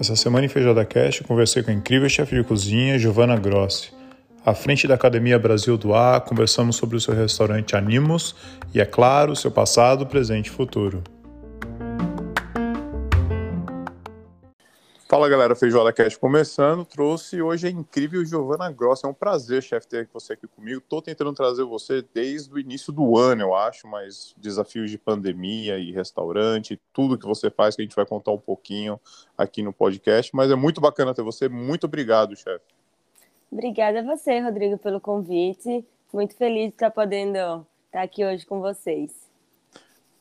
Essa semana em Feijada Cast conversei com a incrível chefe de cozinha Giovanna Grossi. À frente da Academia Brasil do Ar, conversamos sobre o seu restaurante Animos e, é claro, seu passado, presente e futuro. Fala galera, Feijoada Cast começando, trouxe hoje a incrível Giovana Grossa, é um prazer, chefe, ter você aqui comigo, tô tentando trazer você desde o início do ano, eu acho, mas desafios de pandemia e restaurante, tudo que você faz, que a gente vai contar um pouquinho aqui no podcast, mas é muito bacana ter você, muito obrigado, chefe. Obrigada a você, Rodrigo, pelo convite, muito feliz de estar podendo estar aqui hoje com vocês.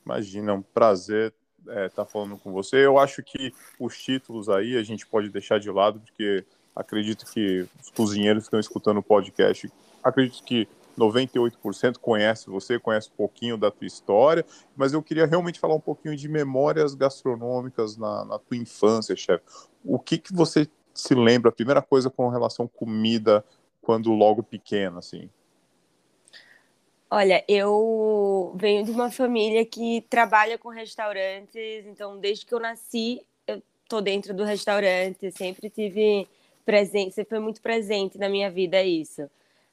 Imagina, é um prazer é, tá falando com você. Eu acho que os títulos aí a gente pode deixar de lado, porque acredito que os cozinheiros que estão escutando o podcast, acredito que 98% conhece você, conhece um pouquinho da tua história, mas eu queria realmente falar um pouquinho de memórias gastronômicas na, na tua infância, chefe. O que, que você se lembra, primeira coisa com relação à comida, quando logo pequeno, assim? Olha, eu venho de uma família que trabalha com restaurantes, então desde que eu nasci, eu tô dentro do restaurante, sempre tive presente, sempre foi muito presente na minha vida isso.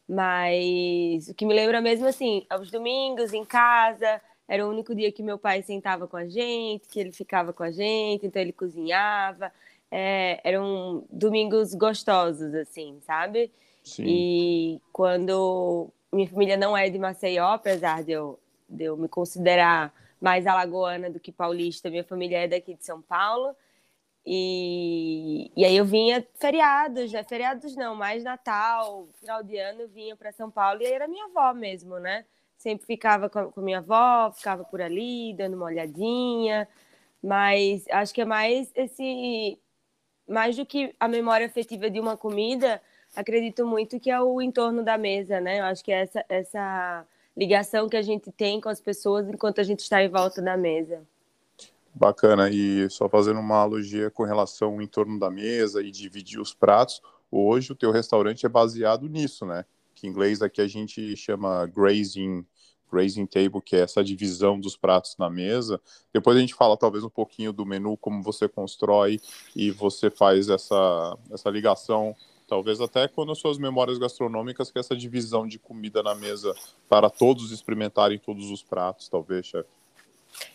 Mas o que me lembra mesmo assim, aos domingos em casa, era o único dia que meu pai sentava com a gente, que ele ficava com a gente, então ele cozinhava. É, eram domingos gostosos, assim, sabe? Sim. E quando minha família não é de Maceió, apesar de eu, de eu me considerar mais alagoana do que paulista, minha família é daqui de São Paulo. E, e aí eu vinha feriados, né? Feriados não, mais Natal, final de ano, eu vinha para São Paulo e aí era minha avó mesmo, né? Sempre ficava com, com minha avó, ficava por ali, dando uma olhadinha. Mas acho que é mais esse. Mais do que a memória afetiva de uma comida, acredito muito que é o entorno da mesa, né? Eu acho que é essa, essa ligação que a gente tem com as pessoas enquanto a gente está em volta da mesa. Bacana, e só fazendo uma analogia com relação ao entorno da mesa e dividir os pratos, hoje o teu restaurante é baseado nisso, né? Que em inglês aqui a gente chama grazing, grazing table, que é essa divisão dos pratos na mesa. Depois a gente fala talvez um pouquinho do menu, como você constrói e você faz essa, essa ligação talvez até quando as suas memórias gastronômicas, que é essa divisão de comida na mesa para todos experimentarem todos os pratos, talvez, chefe.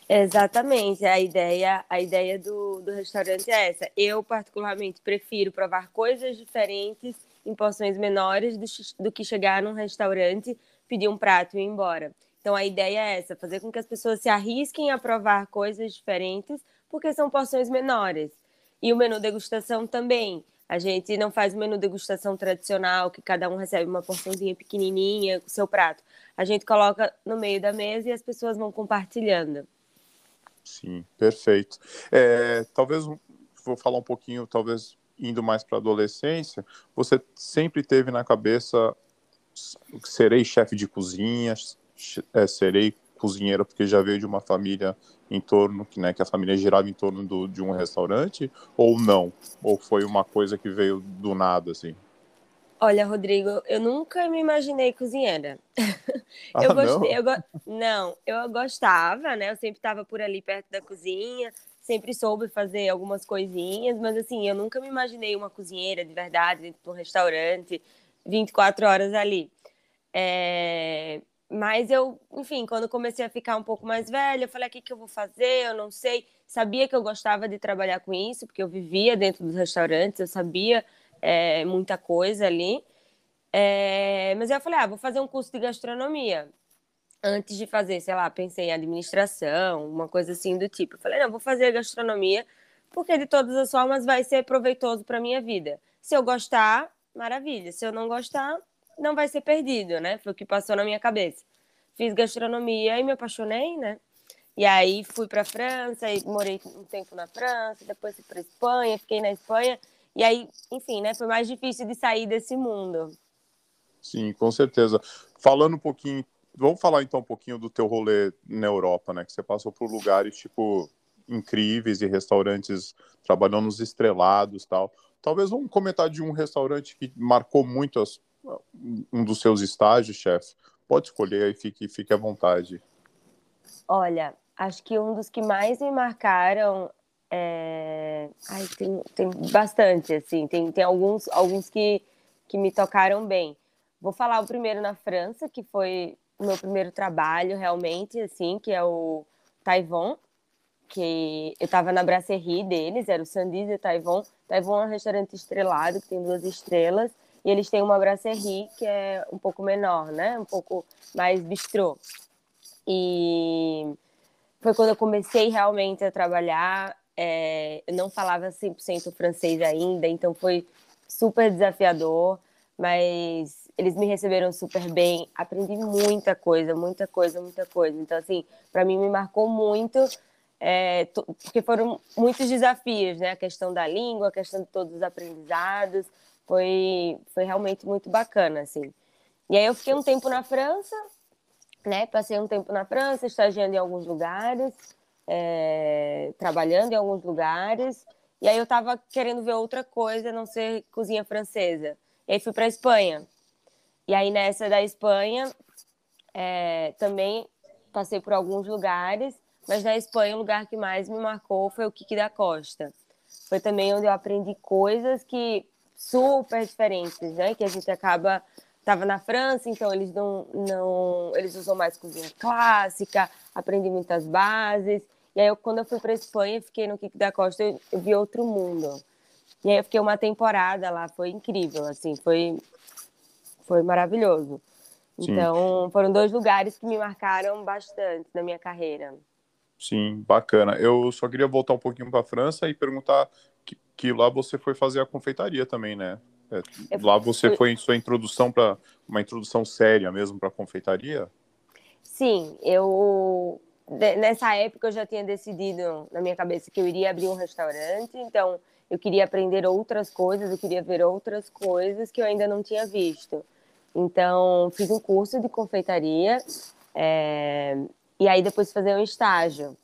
Exatamente, a ideia, a ideia do, do restaurante é essa. Eu, particularmente, prefiro provar coisas diferentes em porções menores do, do que chegar num restaurante, pedir um prato e ir embora. Então, a ideia é essa: fazer com que as pessoas se arrisquem a provar coisas diferentes, porque são porções menores. E o menu degustação também. A gente não faz o menu degustação tradicional, que cada um recebe uma porçãozinha pequenininha com o seu prato. A gente coloca no meio da mesa e as pessoas vão compartilhando. Sim, perfeito. É, talvez vou falar um pouquinho, talvez indo mais para a adolescência. Você sempre teve na cabeça serei chefe de cozinha, é, serei cozinheira porque já veio de uma família em torno, que, né, que a família girava em torno do, de um restaurante, ou não? Ou foi uma coisa que veio do nada, assim? Olha, Rodrigo, eu nunca me imaginei cozinheira. Ah, eu gostei, não? Eu go... não, eu gostava, né? Eu sempre estava por ali perto da cozinha, sempre soube fazer algumas coisinhas, mas assim, eu nunca me imaginei uma cozinheira de verdade dentro de um restaurante, 24 horas ali. É... Mas eu, enfim, quando comecei a ficar um pouco mais velha, eu falei: o que, que eu vou fazer? Eu não sei. Sabia que eu gostava de trabalhar com isso, porque eu vivia dentro dos restaurantes, eu sabia é, muita coisa ali. É, mas eu falei: ah, vou fazer um curso de gastronomia. Antes de fazer, sei lá, pensei em administração, uma coisa assim do tipo. Eu falei: não, vou fazer gastronomia, porque de todas as formas vai ser proveitoso para minha vida. Se eu gostar, maravilha. Se eu não gostar, não vai ser perdido, né? Foi o que passou na minha cabeça. Fiz gastronomia e me apaixonei, né? E aí fui para França e morei um tempo na França, depois fui para Espanha, fiquei na Espanha. E aí, enfim, né, foi mais difícil de sair desse mundo. Sim, com certeza. Falando um pouquinho, vamos falar então um pouquinho do teu rolê na Europa, né, que você passou por lugares tipo incríveis e restaurantes trabalhando nos estrelados, tal. Talvez vamos comentar de um restaurante que marcou muito as, um dos seus estágios, chefe, pode escolher aí, fique, fique à vontade. Olha, Acho que um dos que mais me marcaram é... Ai, tem, tem bastante, assim, tem, tem alguns, alguns que, que me tocaram bem. Vou falar o primeiro na França, que foi o meu primeiro trabalho realmente, assim, que é o Taivon, que eu estava na brasserie deles, era o Sandy de Taivon. Taivon é um restaurante estrelado, que tem duas estrelas, e eles têm uma brasserie que é um pouco menor, né? Um pouco mais bistrô. E foi quando eu comecei realmente a trabalhar. É, eu não falava 100% francês ainda, então foi super desafiador, mas eles me receberam super bem. Aprendi muita coisa, muita coisa, muita coisa. Então, assim, para mim me marcou muito, é, porque foram muitos desafios, né? A questão da língua, a questão de todos os aprendizados. Foi, foi realmente muito bacana, assim. E aí eu fiquei um tempo na França, né? Passei um tempo na França, estagiando em alguns lugares, é, trabalhando em alguns lugares. E aí eu estava querendo ver outra coisa, não ser cozinha francesa. E aí fui para Espanha. E aí nessa da Espanha é, também passei por alguns lugares, mas na Espanha o lugar que mais me marcou foi o Kiki da Costa. Foi também onde eu aprendi coisas que super diferentes, né? Que a gente acaba estava na França, então eles não, não eles usam mais cozinha clássica, aprendi muitas bases. E aí eu, quando eu fui para Espanha, fiquei no Kik da Costa, eu, eu, vi outro mundo. E aí eu fiquei uma temporada lá, foi incrível, assim, foi foi maravilhoso. Sim. Então, foram dois lugares que me marcaram bastante na minha carreira. Sim, bacana. Eu só queria voltar um pouquinho para a França e perguntar que, lá você foi fazer a confeitaria também, né? É, lá você foi em sua introdução para uma introdução séria mesmo para confeitaria? Sim, eu nessa época eu já tinha decidido na minha cabeça que eu iria abrir um restaurante, então eu queria aprender outras coisas, eu queria ver outras coisas que eu ainda não tinha visto. Então fiz um curso de confeitaria é, e aí depois fazer um estágio.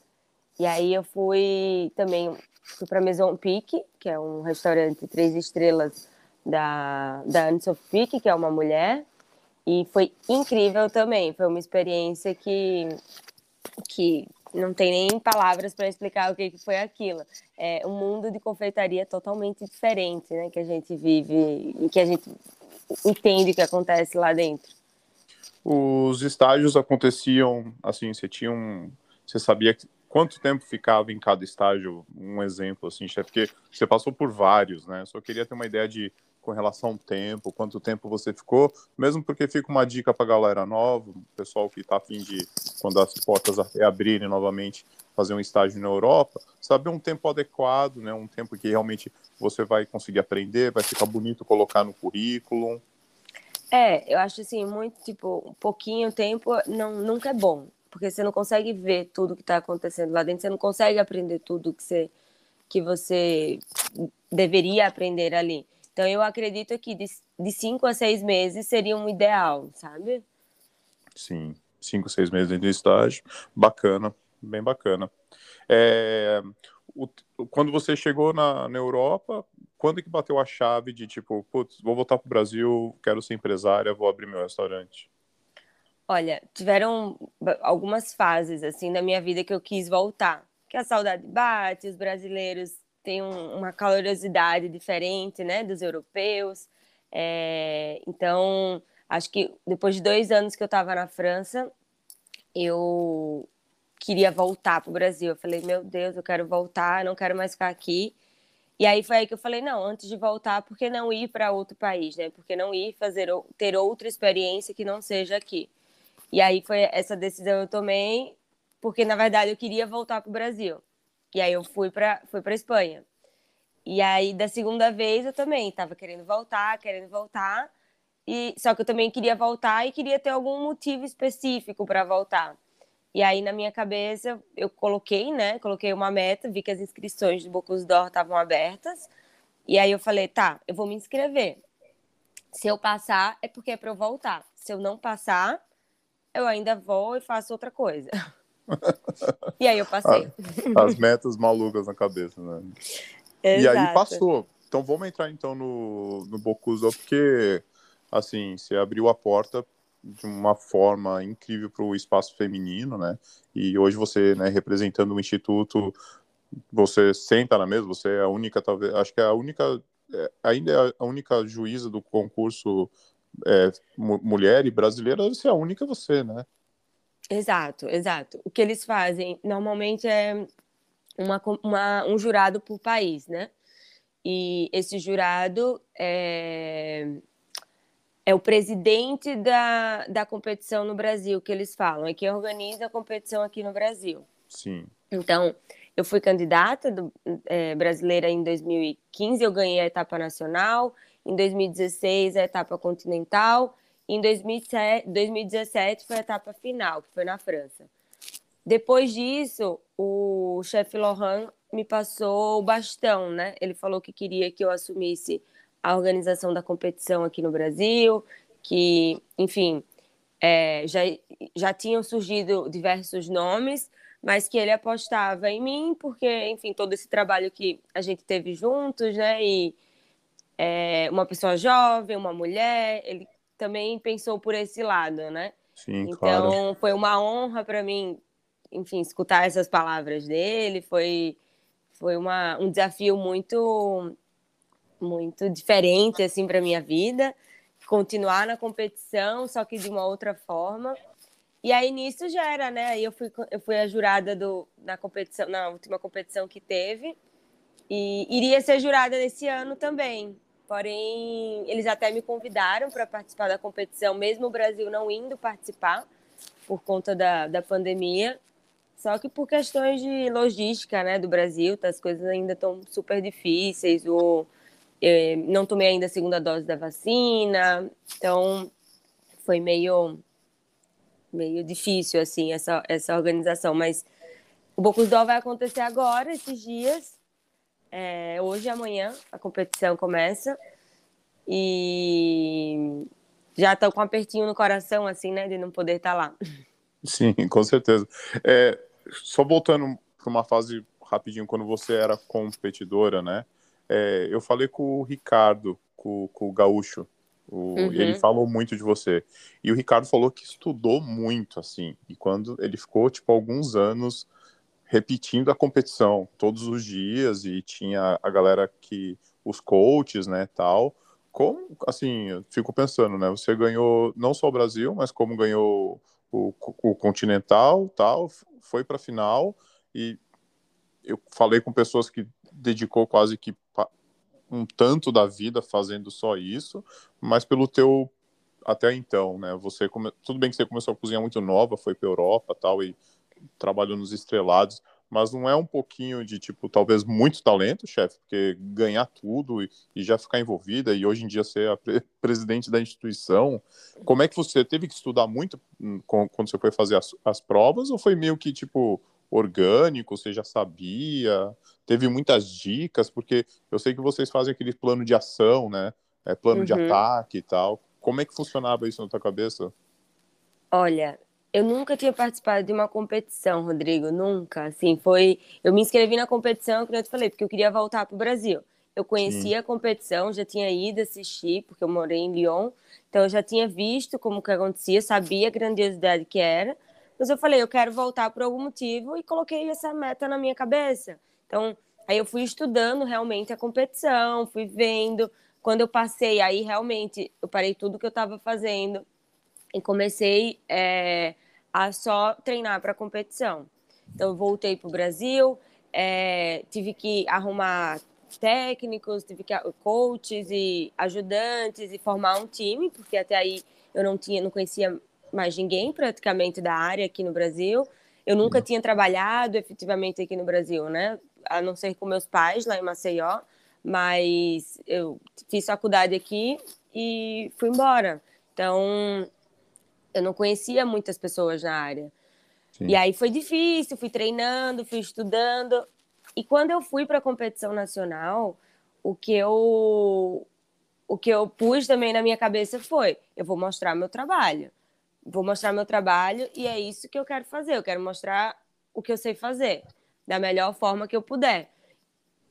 E aí eu fui também fui para Maison Pique, que é um restaurante três estrelas da, da Anne Sophie, que é uma mulher, e foi incrível também. Foi uma experiência que, que não tem nem palavras para explicar o que, que foi aquilo. É um mundo de confeitaria totalmente diferente, né? Que a gente vive e que a gente entende o que acontece lá dentro. Os estágios aconteciam assim, você tinha um, você sabia quanto tempo ficava em cada estágio? Um exemplo assim, porque você passou por vários, né? Só queria ter uma ideia de com relação ao tempo, quanto tempo você ficou, mesmo porque fica uma dica para galera nova, pessoal que está afim de, quando as portas abrirem novamente, fazer um estágio na Europa, saber um tempo adequado, né, um tempo que realmente você vai conseguir aprender, vai ficar bonito colocar no currículo. É, eu acho assim, muito, tipo, um pouquinho tempo não, nunca é bom, porque você não consegue ver tudo que está acontecendo lá dentro, você não consegue aprender tudo que você, que você deveria aprender ali. Então, eu acredito que de, de cinco a seis meses seria um ideal, sabe? Sim, cinco, seis meses de estágio. Bacana, bem bacana. É, o, quando você chegou na, na Europa, quando que bateu a chave de tipo, putz, vou voltar para o Brasil, quero ser empresária, vou abrir meu restaurante? Olha, tiveram algumas fases assim na minha vida que eu quis voltar. Que a saudade bate, os brasileiros tem um, uma calorosidade diferente, né, dos europeus. É, então, acho que depois de dois anos que eu estava na França, eu queria voltar para o Brasil. Eu falei, meu Deus, eu quero voltar, não quero mais ficar aqui. E aí foi aí que eu falei, não, antes de voltar, por que não ir para outro país, né? Por que não ir fazer ter outra experiência que não seja aqui? E aí foi essa decisão eu tomei, porque na verdade eu queria voltar para o Brasil. E aí eu fui para fui para Espanha. E aí da segunda vez eu também estava querendo voltar, querendo voltar. E só que eu também queria voltar e queria ter algum motivo específico para voltar. E aí na minha cabeça eu coloquei, né? Coloquei uma meta, vi que as inscrições do Bocuse d'Or estavam abertas. E aí eu falei, tá, eu vou me inscrever. Se eu passar é porque é para eu voltar. Se eu não passar, eu ainda vou e faço outra coisa. e aí eu passei. As, metas malucas na cabeça, né? Exato. E aí passou. Então vamos entrar então no, no Bocuso, porque assim, você abriu a porta de uma forma incrível para o espaço feminino, né? E hoje você, né, representando o instituto, você senta na mesa, você é a única, talvez, acho que é a única, é, ainda é a única juíza do concurso é, mulher e brasileira, deve ser a única você, né? Exato, exato. O que eles fazem normalmente é uma, uma, um jurado por país, né? E esse jurado é, é o presidente da, da competição no Brasil, que eles falam, é quem organiza a competição aqui no Brasil. Sim. Então, eu fui candidata do, é, brasileira em 2015, eu ganhei a etapa nacional, em 2016 a etapa continental, em 2007, 2017 foi a etapa final, que foi na França. Depois disso, o chefe Lohan me passou o bastão, né? Ele falou que queria que eu assumisse a organização da competição aqui no Brasil, que, enfim, é, já, já tinham surgido diversos nomes, mas que ele apostava em mim, porque, enfim, todo esse trabalho que a gente teve juntos, né? E é, uma pessoa jovem, uma mulher, ele também pensou por esse lado, né? Sim, então, claro. foi uma honra para mim, enfim, escutar essas palavras dele. Foi, foi uma, um desafio muito, muito diferente assim para minha vida. Continuar na competição, só que de uma outra forma. E aí nisso já era, né? Aí eu fui, eu fui a jurada do, na competição, na última competição que teve. E iria ser jurada nesse ano também. Porém, eles até me convidaram para participar da competição, mesmo o Brasil não indo participar por conta da, da pandemia. Só que por questões de logística né, do Brasil, tá, as coisas ainda estão super difíceis. Ou, eh, não tomei ainda a segunda dose da vacina, então foi meio, meio difícil assim essa, essa organização. Mas o Bocusdó vai acontecer agora, esses dias. É, hoje e amanhã a competição começa e já estou com um apertinho no coração, assim, né, de não poder estar tá lá. Sim, com certeza. É, só voltando para uma fase rapidinho, quando você era competidora, né, é, eu falei com o Ricardo, com, com o Gaúcho, o, uhum. ele falou muito de você. E o Ricardo falou que estudou muito, assim, e quando ele ficou, tipo, alguns anos repetindo a competição todos os dias e tinha a galera que os coaches, né, tal. Como assim, eu fico pensando, né, você ganhou não só o Brasil, mas como ganhou o, o Continental, tal, foi para final e eu falei com pessoas que dedicou quase que um tanto da vida fazendo só isso, mas pelo teu até então, né? Você come... tudo bem que você começou a cozinhar muito nova, foi para Europa, tal e trabalhou nos estrelados, mas não é um pouquinho de, tipo, talvez muito talento, chefe, porque ganhar tudo e, e, já ficar envolvida e hoje em dia ser a pre presidente da instituição, como é que você teve que estudar muito hum, quando você foi fazer as, as provas ou foi meio que, tipo, orgânico, você já sabia, teve muitas dicas, porque eu sei que vocês fazem aquele plano de ação, né, é, plano uhum. de ataque e tal, como é que funcionava isso na tua cabeça? Olha, eu nunca tinha participado de uma competição, Rodrigo, nunca. Assim, foi. Eu me inscrevi na competição, como eu te falei, porque eu queria voltar para o Brasil. Eu conhecia Sim. a competição, já tinha ido assistir, porque eu morei em Lyon, então eu já tinha visto como que acontecia, sabia a grandiosidade que era. Mas eu falei, eu quero voltar por algum motivo e coloquei essa meta na minha cabeça. Então, aí eu fui estudando realmente a competição, fui vendo. Quando eu passei, aí realmente eu parei tudo que eu estava fazendo e comecei é, a só treinar para competição. Então, voltei para o Brasil, é, tive que arrumar técnicos, tive que coaches e ajudantes e formar um time, porque até aí eu não tinha, não conhecia mais ninguém praticamente da área aqui no Brasil. Eu nunca tinha trabalhado efetivamente aqui no Brasil, né? A não ser com meus pais lá em Maceió, mas eu fiz faculdade aqui e fui embora. Então, eu não conhecia muitas pessoas na área. Sim. E aí foi difícil, fui treinando, fui estudando. E quando eu fui para a competição nacional, o que eu o que eu pus também na minha cabeça foi: eu vou mostrar meu trabalho. Vou mostrar meu trabalho e é isso que eu quero fazer. Eu quero mostrar o que eu sei fazer da melhor forma que eu puder.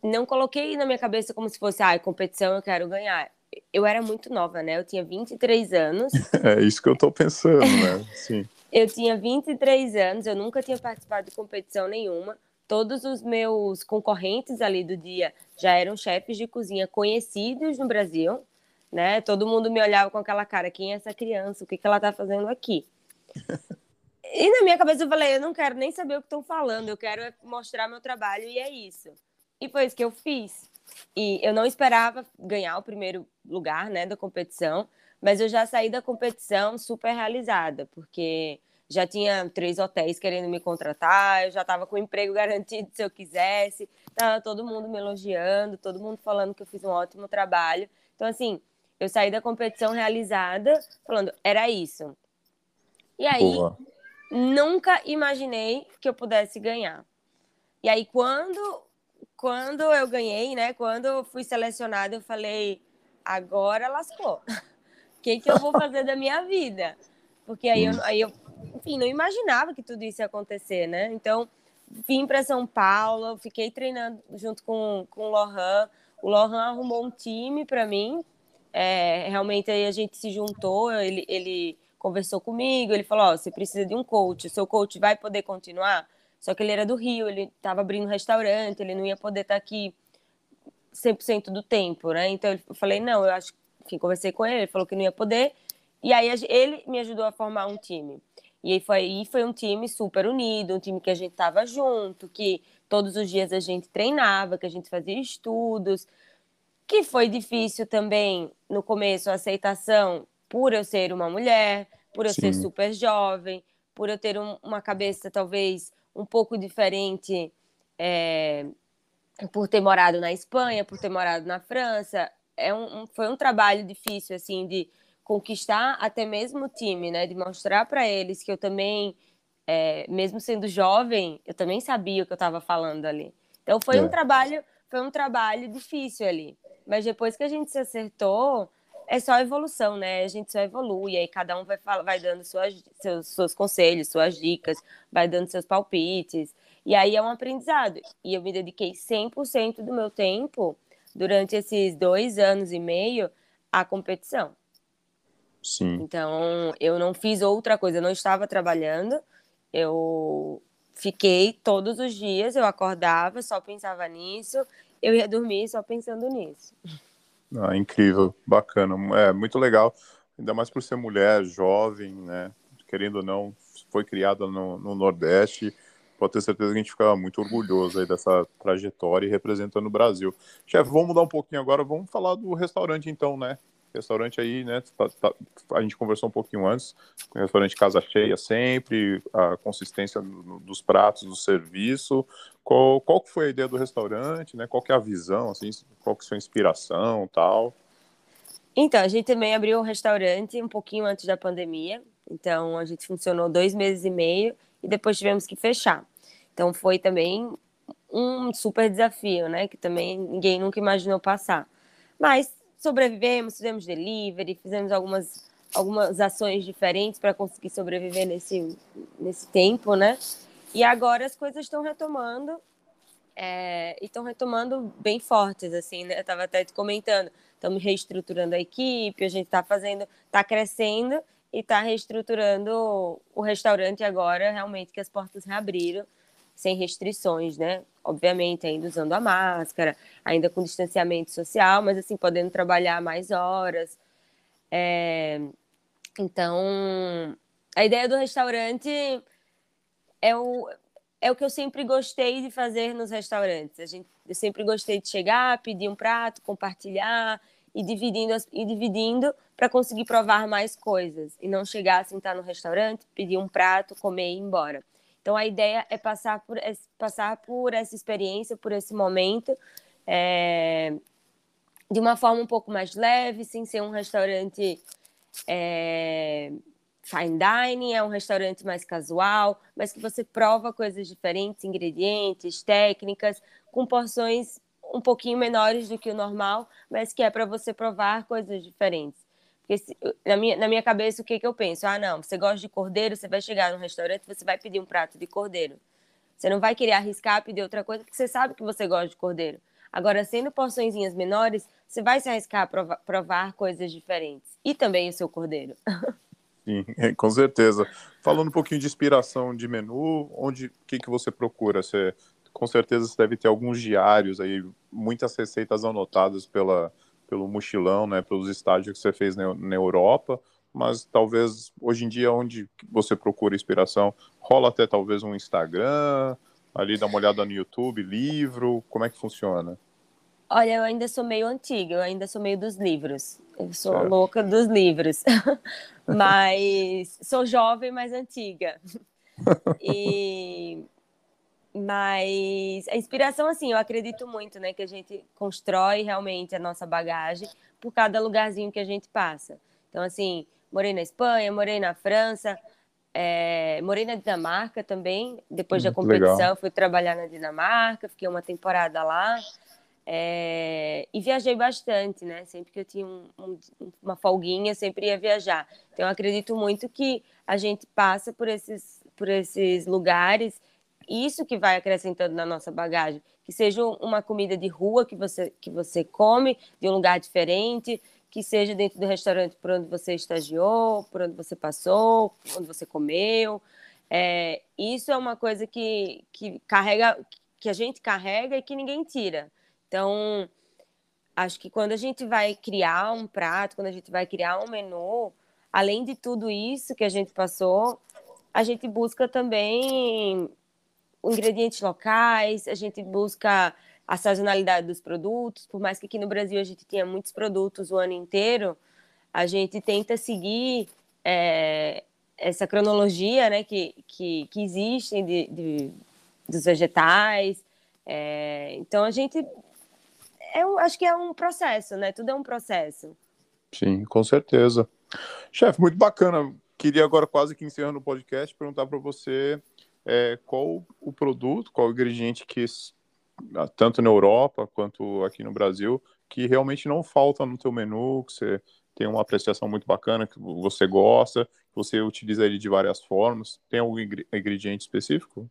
Não coloquei na minha cabeça como se fosse, ah, competição eu quero ganhar. Eu era muito nova, né? Eu tinha 23 anos. É isso que eu tô pensando, né? Sim. eu tinha 23 anos, eu nunca tinha participado de competição nenhuma. Todos os meus concorrentes ali do dia já eram chefes de cozinha conhecidos no Brasil, né? Todo mundo me olhava com aquela cara, quem é essa criança? O que, que ela tá fazendo aqui? E na minha cabeça eu falei, eu não quero nem saber o que estão falando, eu quero mostrar meu trabalho e é isso. E foi isso que eu fiz. E eu não esperava ganhar o primeiro lugar, né, da competição, mas eu já saí da competição super realizada, porque já tinha três hotéis querendo me contratar, eu já estava com emprego garantido se eu quisesse, tava todo mundo me elogiando, todo mundo falando que eu fiz um ótimo trabalho. Então, assim, eu saí da competição realizada, falando, era isso. E aí, Boa nunca imaginei que eu pudesse ganhar. E aí, quando, quando eu ganhei, né? Quando eu fui selecionada, eu falei, agora lascou. O que, que eu vou fazer da minha vida? Porque aí eu, aí eu, enfim, não imaginava que tudo isso ia acontecer, né? Então, vim para São Paulo, fiquei treinando junto com, com o Lohan. O Lohan arrumou um time para mim. É, realmente aí a gente se juntou, ele, ele conversou comigo, ele falou: oh, você precisa de um coach, o seu coach vai poder continuar? Só que ele era do Rio, ele estava abrindo um restaurante, ele não ia poder estar tá aqui 100% do tempo, né? Então eu falei: não, eu acho. Enfim, conversei com ele, ele falou que não ia poder. E aí ele me ajudou a formar um time. E aí foi, aí foi um time super unido, um time que a gente estava junto, que todos os dias a gente treinava, que a gente fazia estudos, que foi difícil também no começo a aceitação por eu ser uma mulher, por eu Sim. ser super jovem, por eu ter um, uma cabeça talvez um pouco diferente, é, por ter morado na Espanha, por ter morado na França. É um, um, foi um trabalho difícil, assim, de conquistar até mesmo o time, né? De mostrar para eles que eu também, é, mesmo sendo jovem, eu também sabia o que eu estava falando ali. Então foi é. um trabalho, foi um trabalho difícil ali. Mas depois que a gente se acertou, é só evolução, né? A gente só evolui, aí cada um vai, vai dando suas, seus, seus conselhos, suas dicas, vai dando seus palpites. E aí é um aprendizado. E eu me dediquei 100% do meu tempo, durante esses dois anos e meio, à competição. Sim. Então, eu não fiz outra coisa, eu não estava trabalhando, eu fiquei todos os dias, eu acordava, só pensava nisso, eu ia dormir só pensando nisso. Ah, incrível, bacana, é muito legal, ainda mais por ser mulher, jovem, né? Querendo ou não, foi criada no, no Nordeste, pode ter certeza que a gente fica muito orgulhoso aí dessa trajetória e representando o Brasil. Chefe, vamos mudar um pouquinho agora, vamos falar do restaurante então, né? Restaurante aí, né? Tá, tá, a gente conversou um pouquinho antes, restaurante casa cheia sempre, a consistência dos pratos, do serviço. Qual, qual que foi a ideia do restaurante, né? Qual que é a visão, assim, qual que é a sua inspiração, tal? Então, a gente também abriu um restaurante um pouquinho antes da pandemia. Então, a gente funcionou dois meses e meio e depois tivemos que fechar. Então, foi também um super desafio, né? Que também ninguém nunca imaginou passar. Mas sobrevivemos, fizemos delivery, fizemos algumas, algumas ações diferentes para conseguir sobreviver nesse, nesse tempo, né? E agora as coisas estão retomando é, e estão retomando bem fortes, assim, né? Eu estava até te comentando, estamos reestruturando a equipe, a gente está fazendo, está crescendo e está reestruturando o restaurante agora, realmente que as portas reabriram sem restrições, né? Obviamente, ainda usando a máscara, ainda com distanciamento social, mas assim, podendo trabalhar mais horas. É... Então, a ideia do restaurante é o, é o que eu sempre gostei de fazer nos restaurantes. A gente, eu sempre gostei de chegar, pedir um prato, compartilhar e dividindo, e dividindo para conseguir provar mais coisas. E não chegar, sentar no restaurante, pedir um prato, comer e ir embora. Então a ideia é passar por, passar por essa experiência, por esse momento, é, de uma forma um pouco mais leve, sem ser um restaurante é, fine dining, é um restaurante mais casual, mas que você prova coisas diferentes, ingredientes, técnicas, com porções um pouquinho menores do que o normal, mas que é para você provar coisas diferentes. Porque se, na, minha, na minha cabeça, o que, que eu penso? Ah, não, você gosta de cordeiro, você vai chegar no restaurante, você vai pedir um prato de cordeiro. Você não vai querer arriscar pedir outra coisa, porque você sabe que você gosta de cordeiro. Agora, sendo porçõezinhas menores, você vai se arriscar a provar, provar coisas diferentes. E também o seu cordeiro. Sim, com certeza. Falando um pouquinho de inspiração de menu, onde que, que você procura? Você, com certeza você deve ter alguns diários aí, muitas receitas anotadas pela, pelo mochilão, né, pelos estágios que você fez na, na Europa, mas talvez hoje em dia onde você procura inspiração, rola até talvez um Instagram, ali dá uma olhada no YouTube, livro, como é que funciona? Olha, eu ainda sou meio antiga, eu ainda sou meio dos livros. Eu sou certo. louca dos livros. mas sou jovem, mas antiga. e mas a inspiração assim, eu acredito muito, né, que a gente constrói realmente a nossa bagagem por cada lugarzinho que a gente passa. Então assim, morei na Espanha, morei na França, é, morei na Dinamarca também. Depois da competição, legal. fui trabalhar na Dinamarca, fiquei uma temporada lá. É, e viajei bastante, né? Sempre que eu tinha um, um, uma folguinha, sempre ia viajar. Então, eu acredito muito que a gente passa por esses, por esses lugares, isso que vai acrescentando na nossa bagagem. Que seja uma comida de rua que você, que você come, de um lugar diferente, que seja dentro do restaurante por onde você estagiou, por onde você passou, onde você comeu. É, isso é uma coisa que, que carrega, que a gente carrega e que ninguém tira. Então, acho que quando a gente vai criar um prato, quando a gente vai criar um menu, além de tudo isso que a gente passou, a gente busca também ingredientes locais, a gente busca a sazonalidade dos produtos, por mais que aqui no Brasil a gente tenha muitos produtos o ano inteiro, a gente tenta seguir é, essa cronologia né, que, que, que existe de, de, dos vegetais. É, então a gente é um, acho que é um processo, né? Tudo é um processo. Sim, com certeza. Chefe, muito bacana. Queria agora, quase que encerrando o podcast, perguntar para você é, qual o produto, qual o ingrediente que, tanto na Europa quanto aqui no Brasil, que realmente não falta no teu menu, que você tem uma apreciação muito bacana, que você gosta, que você utiliza ele de várias formas. Tem algum ingrediente específico?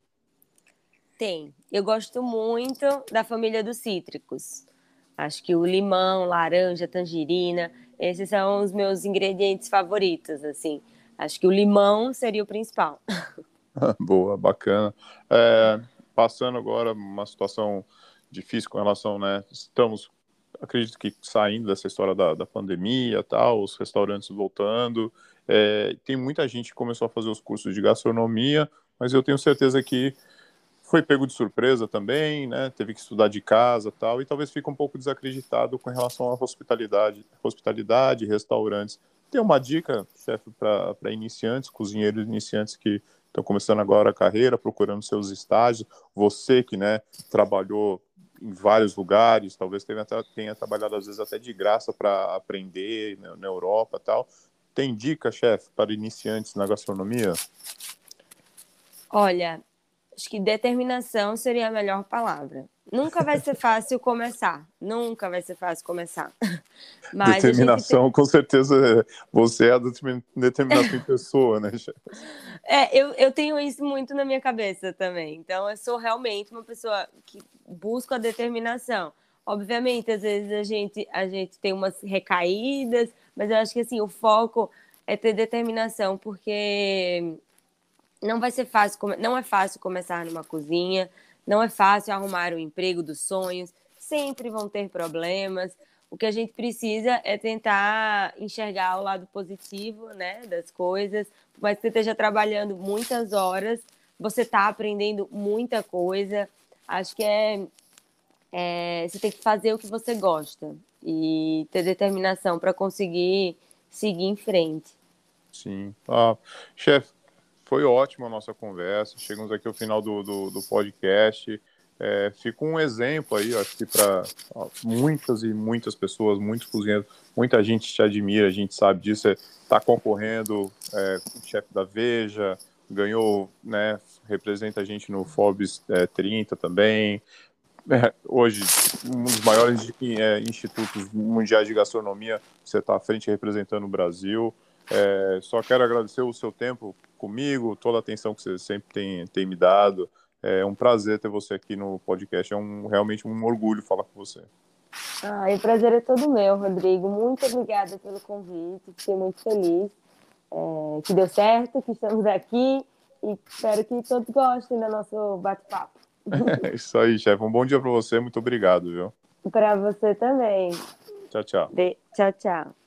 Tem. Eu gosto muito da família dos cítricos. Acho que o limão, laranja, tangerina, esses são os meus ingredientes favoritos, assim. Acho que o limão seria o principal. Boa, bacana. É, passando agora uma situação difícil com relação, né? Estamos, acredito que saindo dessa história da, da pandemia, tal, os restaurantes voltando. É, tem muita gente que começou a fazer os cursos de gastronomia, mas eu tenho certeza que foi pego de surpresa também, né? Teve que estudar de casa, tal, e talvez fique um pouco desacreditado com relação à hospitalidade, hospitalidade, restaurantes. Tem uma dica, chefe, para iniciantes, cozinheiros iniciantes que estão começando agora a carreira, procurando seus estágios. Você que, né, trabalhou em vários lugares, talvez tenha, tenha trabalhado às vezes até de graça para aprender né, na Europa, tal. Tem dica, chefe, para iniciantes na gastronomia? Olha, Acho que determinação seria a melhor palavra. Nunca vai ser fácil começar. Nunca vai ser fácil começar. Mas determinação, tem... com certeza, você é a determinação em pessoa, né, É, eu, eu tenho isso muito na minha cabeça também. Então, eu sou realmente uma pessoa que busca a determinação. Obviamente, às vezes a gente, a gente tem umas recaídas, mas eu acho que assim, o foco é ter determinação, porque não vai ser fácil, não é fácil começar numa cozinha, não é fácil arrumar o emprego dos sonhos, sempre vão ter problemas. O que a gente precisa é tentar enxergar o lado positivo, né, das coisas. Mas você esteja trabalhando muitas horas, você está aprendendo muita coisa. Acho que é, é, você tem que fazer o que você gosta e ter determinação para conseguir seguir em frente. Sim. Ah, chefe, foi ótima a nossa conversa. Chegamos aqui ao final do, do, do podcast. É, fica um exemplo aí, acho que para muitas e muitas pessoas, muitos cozinheiros, muita gente te admira, a gente sabe disso. Está concorrendo é, com o chefe da Veja, ganhou, né, representa a gente no Forbes é, 30 também. É, hoje, um dos maiores é, institutos mundiais de gastronomia, você está à frente representando o Brasil. É, só quero agradecer o seu tempo comigo, toda a atenção que você sempre tem, tem me dado. É um prazer ter você aqui no podcast. É um, realmente um orgulho falar com você. Ah, o prazer é todo meu, Rodrigo. Muito obrigada pelo convite. Fiquei muito feliz é, que deu certo, que estamos aqui e espero que todos gostem do nosso bate-papo. É isso aí, chefe. Um bom dia para você. Muito obrigado, viu? Para você também. Tchau, tchau. De... Tchau, tchau.